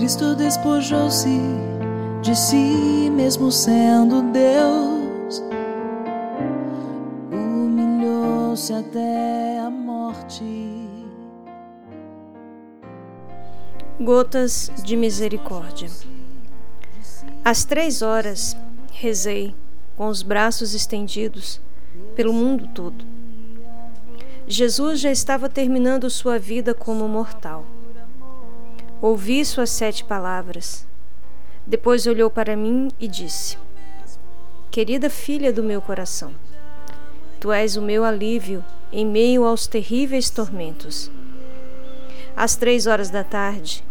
Cristo despojou-se de si, mesmo sendo Deus, humilhou-se até a morte. Gotas de Misericórdia. Às três horas, rezei, com os braços estendidos, pelo mundo todo. Jesus já estava terminando sua vida como mortal. Ouvi suas sete palavras. Depois olhou para mim e disse: Querida filha do meu coração, tu és o meu alívio em meio aos terríveis tormentos. Às três horas da tarde,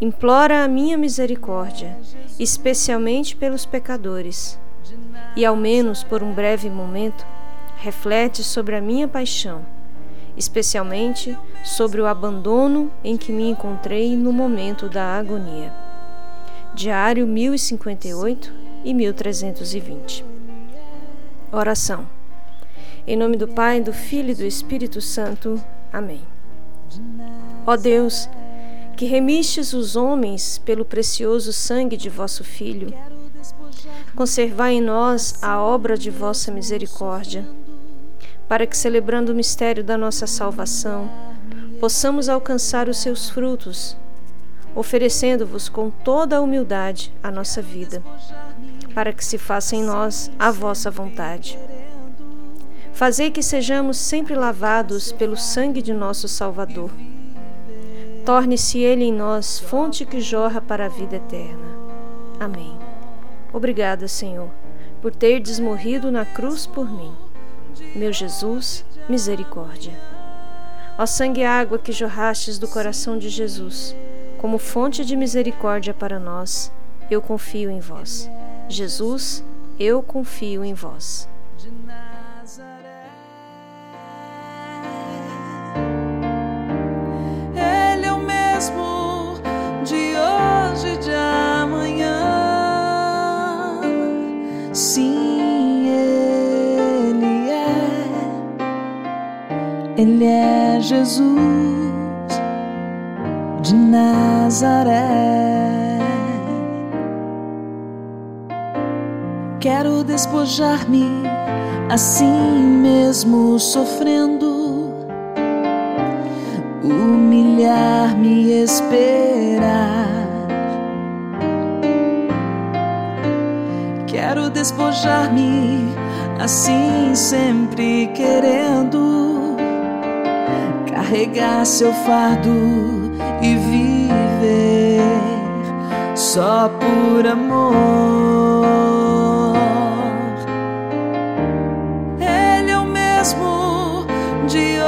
implora a minha misericórdia, especialmente pelos pecadores, e ao menos por um breve momento, reflete sobre a minha paixão, especialmente sobre o abandono em que me encontrei no momento da agonia. Diário 1058 e 1320. Oração. Em nome do Pai, do Filho e do Espírito Santo. Amém. Ó Deus, que remistes os homens pelo precioso sangue de vosso Filho, conservai em nós a obra de vossa misericórdia, para que, celebrando o mistério da nossa salvação, possamos alcançar os seus frutos, oferecendo-vos com toda a humildade a nossa vida, para que se faça em nós a vossa vontade. Fazei que sejamos sempre lavados pelo sangue de nosso Salvador Torne-se Ele em nós fonte que jorra para a vida eterna. Amém. Obrigada, Senhor, por ter desmorrido na cruz por mim. Meu Jesus, misericórdia. Ó sangue e água que jorrastes do coração de Jesus, como fonte de misericórdia para nós, eu confio em vós. Jesus, eu confio em vós. Ele é Jesus de Nazaré. Quero despojar-me assim mesmo sofrendo, humilhar-me e esperar. Quero despojar-me assim sempre querendo carregar seu fardo e viver só por amor. Ele é o mesmo de